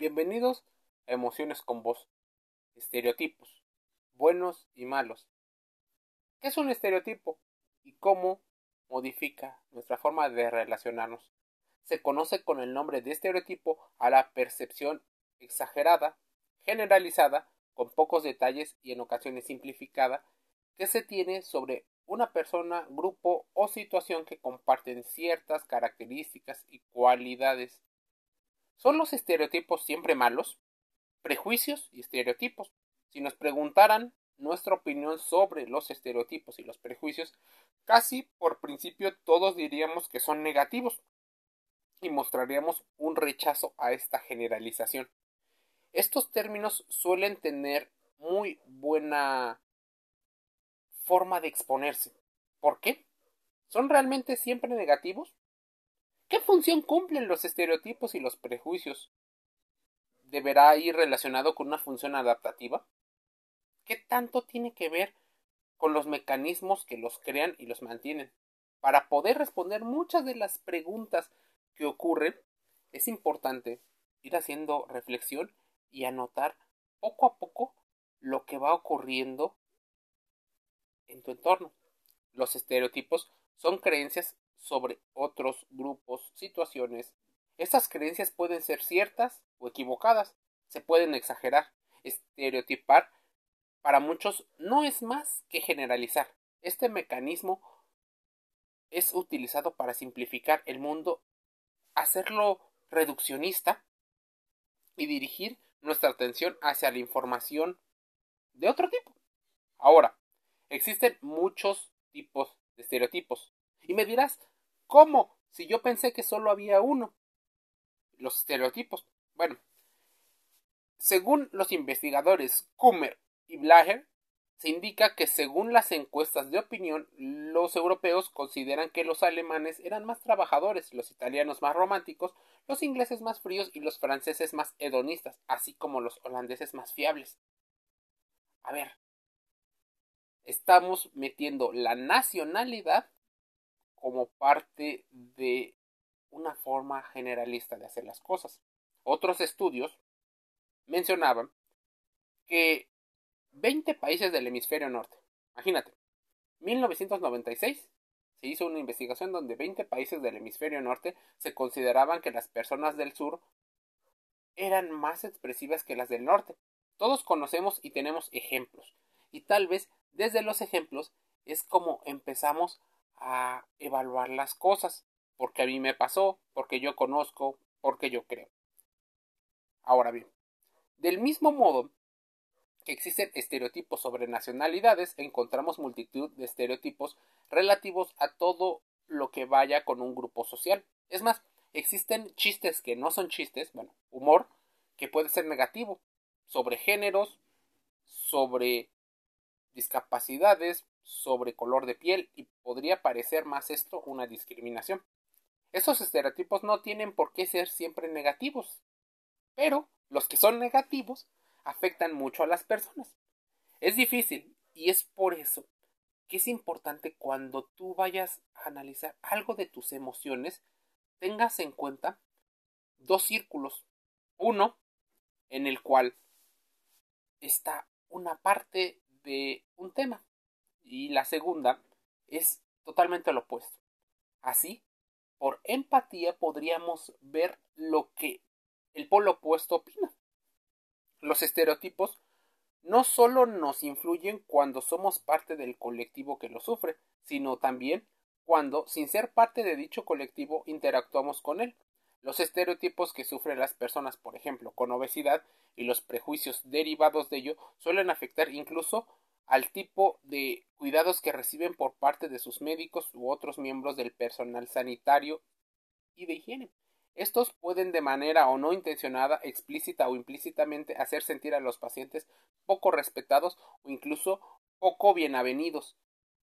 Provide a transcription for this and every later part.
Bienvenidos a Emociones con Voz. Estereotipos, buenos y malos. ¿Qué es un estereotipo y cómo modifica nuestra forma de relacionarnos? Se conoce con el nombre de estereotipo a la percepción exagerada, generalizada, con pocos detalles y en ocasiones simplificada, que se tiene sobre una persona, grupo o situación que comparten ciertas características y cualidades ¿Son los estereotipos siempre malos? Prejuicios y estereotipos. Si nos preguntaran nuestra opinión sobre los estereotipos y los prejuicios, casi por principio todos diríamos que son negativos y mostraríamos un rechazo a esta generalización. Estos términos suelen tener muy buena forma de exponerse. ¿Por qué? ¿Son realmente siempre negativos? ¿Qué función cumplen los estereotipos y los prejuicios? ¿Deberá ir relacionado con una función adaptativa? ¿Qué tanto tiene que ver con los mecanismos que los crean y los mantienen? Para poder responder muchas de las preguntas que ocurren, es importante ir haciendo reflexión y anotar poco a poco lo que va ocurriendo en tu entorno. Los estereotipos son creencias sobre otros grupos, situaciones. Estas creencias pueden ser ciertas o equivocadas, se pueden exagerar, estereotipar. Para muchos no es más que generalizar. Este mecanismo es utilizado para simplificar el mundo, hacerlo reduccionista y dirigir nuestra atención hacia la información de otro tipo. Ahora, existen muchos tipos de estereotipos. Y me dirás, ¿Cómo? Si yo pensé que solo había uno. Los estereotipos. Bueno, según los investigadores Kummer y Blaher, se indica que según las encuestas de opinión, los europeos consideran que los alemanes eran más trabajadores, los italianos más románticos, los ingleses más fríos y los franceses más hedonistas, así como los holandeses más fiables. A ver, estamos metiendo la nacionalidad como parte de una forma generalista de hacer las cosas. Otros estudios mencionaban que 20 países del hemisferio norte, imagínate, 1996 se hizo una investigación donde 20 países del hemisferio norte se consideraban que las personas del sur eran más expresivas que las del norte. Todos conocemos y tenemos ejemplos. Y tal vez desde los ejemplos es como empezamos a evaluar las cosas, porque a mí me pasó, porque yo conozco, porque yo creo. Ahora bien, del mismo modo que existen estereotipos sobre nacionalidades, encontramos multitud de estereotipos relativos a todo lo que vaya con un grupo social. Es más, existen chistes que no son chistes, bueno, humor, que puede ser negativo, sobre géneros, sobre discapacidades, sobre color de piel y podría parecer más esto una discriminación. Esos estereotipos no tienen por qué ser siempre negativos, pero los que son negativos afectan mucho a las personas. Es difícil y es por eso que es importante cuando tú vayas a analizar algo de tus emociones, tengas en cuenta dos círculos. Uno en el cual está una parte de un tema y la segunda es totalmente lo opuesto. Así, por empatía podríamos ver lo que el polo opuesto opina. Los estereotipos no solo nos influyen cuando somos parte del colectivo que lo sufre, sino también cuando, sin ser parte de dicho colectivo, interactuamos con él. Los estereotipos que sufren las personas, por ejemplo, con obesidad y los prejuicios derivados de ello suelen afectar incluso al tipo de cuidados que reciben por parte de sus médicos u otros miembros del personal sanitario y de higiene. Estos pueden de manera o no intencionada, explícita o implícitamente hacer sentir a los pacientes poco respetados o incluso poco bienvenidos,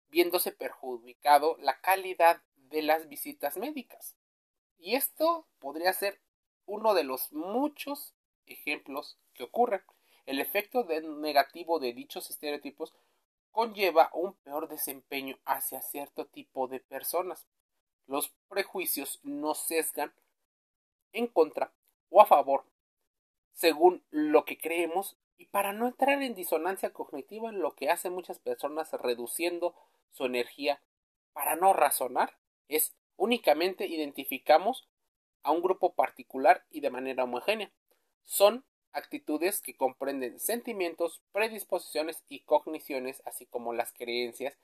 viéndose perjudicado la calidad de las visitas médicas. Y esto podría ser uno de los muchos ejemplos que ocurren. El efecto negativo de dichos estereotipos conlleva un peor desempeño hacia cierto tipo de personas. Los prejuicios no sesgan en contra o a favor, según lo que creemos y para no entrar en disonancia cognitiva en lo que hacen muchas personas reduciendo su energía para no razonar es únicamente identificamos a un grupo particular y de manera homogénea. Son actitudes que comprenden sentimientos, predisposiciones y cogniciones, así como las creencias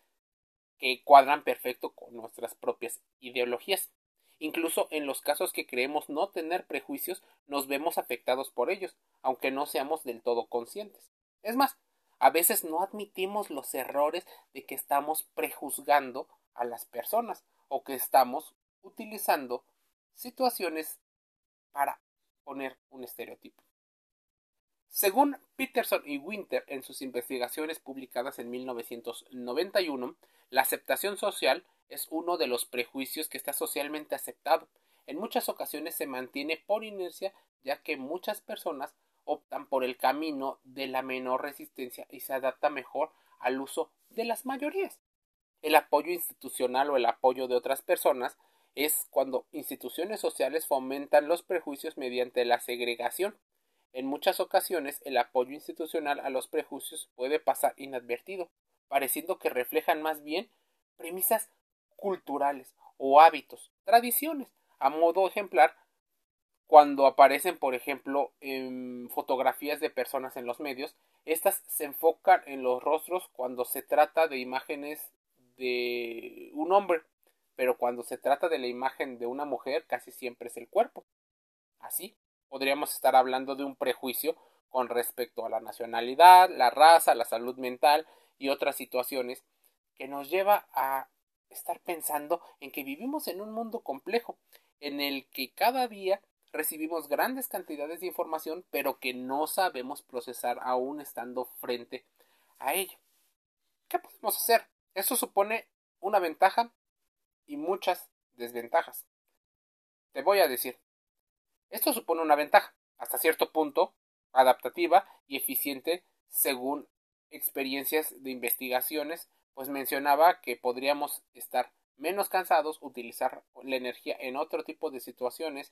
que cuadran perfecto con nuestras propias ideologías. Incluso en los casos que creemos no tener prejuicios, nos vemos afectados por ellos, aunque no seamos del todo conscientes. Es más, a veces no admitimos los errores de que estamos prejuzgando a las personas o que estamos utilizando situaciones para poner un estereotipo. Según Peterson y Winter en sus investigaciones publicadas en 1991, la aceptación social es uno de los prejuicios que está socialmente aceptado. En muchas ocasiones se mantiene por inercia ya que muchas personas optan por el camino de la menor resistencia y se adapta mejor al uso de las mayorías. El apoyo institucional o el apoyo de otras personas es cuando instituciones sociales fomentan los prejuicios mediante la segregación. En muchas ocasiones el apoyo institucional a los prejuicios puede pasar inadvertido, pareciendo que reflejan más bien premisas culturales o hábitos, tradiciones. A modo ejemplar, cuando aparecen, por ejemplo, en fotografías de personas en los medios, estas se enfocan en los rostros cuando se trata de imágenes de un hombre, pero cuando se trata de la imagen de una mujer casi siempre es el cuerpo. Así, podríamos estar hablando de un prejuicio con respecto a la nacionalidad, la raza, la salud mental y otras situaciones que nos lleva a estar pensando en que vivimos en un mundo complejo, en el que cada día recibimos grandes cantidades de información, pero que no sabemos procesar aún estando frente a ello. ¿Qué podemos hacer? Eso supone una ventaja y muchas desventajas. Te voy a decir, esto supone una ventaja, hasta cierto punto, adaptativa y eficiente según experiencias de investigaciones pues mencionaba que podríamos estar menos cansados, utilizar la energía en otro tipo de situaciones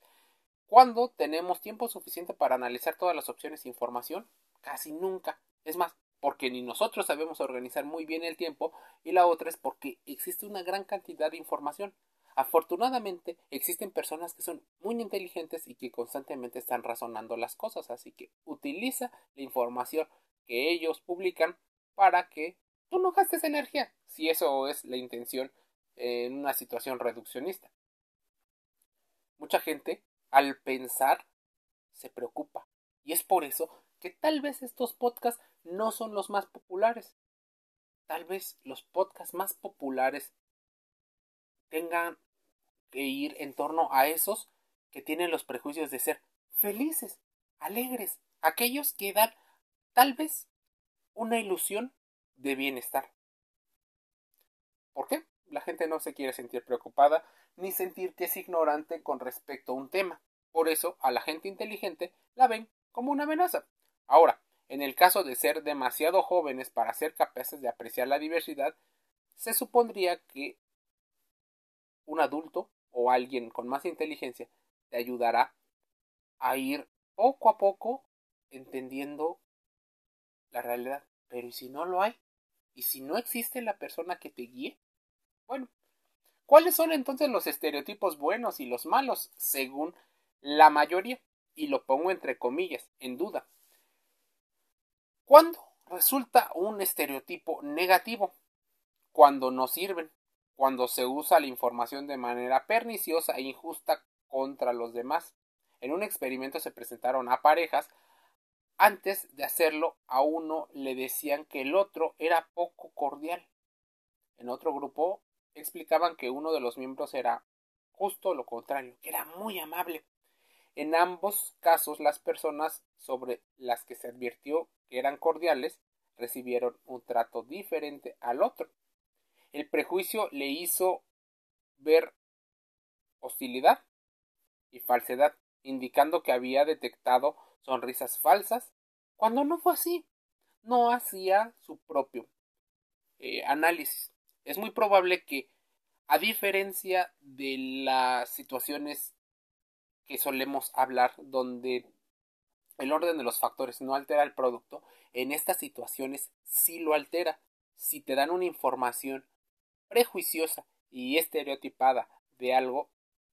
cuando tenemos tiempo suficiente para analizar todas las opciones de información, casi nunca. Es más, porque ni nosotros sabemos organizar muy bien el tiempo y la otra es porque existe una gran cantidad de información. Afortunadamente existen personas que son muy inteligentes y que constantemente están razonando las cosas, así que utiliza la información que ellos publican para que tú no gastes energía, si eso es la intención en una situación reduccionista. Mucha gente, al pensar, se preocupa. Y es por eso que tal vez estos podcasts no son los más populares. Tal vez los podcasts más populares tengan que ir en torno a esos que tienen los prejuicios de ser felices, alegres, aquellos que dan tal vez una ilusión de bienestar. ¿Por qué? La gente no se quiere sentir preocupada ni sentir que es ignorante con respecto a un tema. Por eso a la gente inteligente la ven como una amenaza. Ahora, en el caso de ser demasiado jóvenes para ser capaces de apreciar la diversidad, se supondría que un adulto o alguien con más inteligencia te ayudará a ir poco a poco entendiendo la realidad. Pero ¿y si no lo hay? ¿Y si no existe la persona que te guíe? Bueno, ¿cuáles son entonces los estereotipos buenos y los malos según la mayoría? Y lo pongo entre comillas, en duda. ¿Cuándo resulta un estereotipo negativo? Cuando no sirven, cuando se usa la información de manera perniciosa e injusta contra los demás. En un experimento se presentaron a parejas antes de hacerlo, a uno le decían que el otro era poco cordial. En otro grupo explicaban que uno de los miembros era justo lo contrario, que era muy amable. En ambos casos, las personas sobre las que se advirtió que eran cordiales recibieron un trato diferente al otro. El prejuicio le hizo ver hostilidad y falsedad, indicando que había detectado sonrisas falsas, cuando no fue así. No hacía su propio eh, análisis. Es muy probable que, a diferencia de las situaciones que solemos hablar, donde el orden de los factores no altera el producto, en estas situaciones sí lo altera. Si te dan una información prejuiciosa y estereotipada de algo,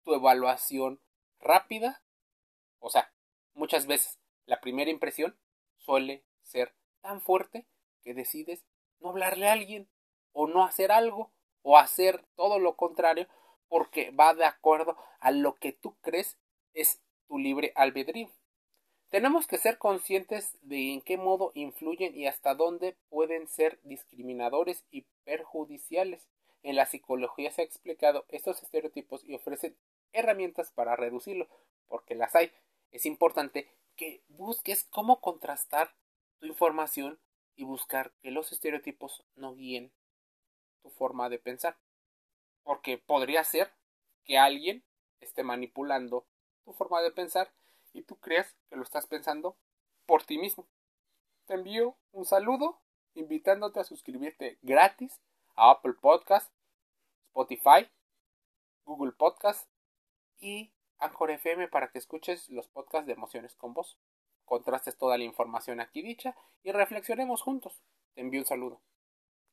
tu evaluación rápida, o sea, muchas veces la primera impresión suele ser tan fuerte que decides no hablarle a alguien o no hacer algo o hacer todo lo contrario porque va de acuerdo a lo que tú crees es tu libre albedrío. Tenemos que ser conscientes de en qué modo influyen y hasta dónde pueden ser discriminadores y perjudiciales. En la psicología se ha explicado estos estereotipos y ofrecen herramientas para reducirlo, porque las hay. Es importante que busques cómo contrastar tu información y buscar que los estereotipos no guíen tu forma de pensar. Porque podría ser que alguien esté manipulando tu forma de pensar y tú creas que lo estás pensando por ti mismo. Te envío un saludo invitándote a suscribirte gratis a Apple Podcast, Spotify, Google Podcast y Anchor FM para que escuches los podcasts de emociones con vos. Contrastes toda la información aquí dicha y reflexionemos juntos. Te envío un saludo.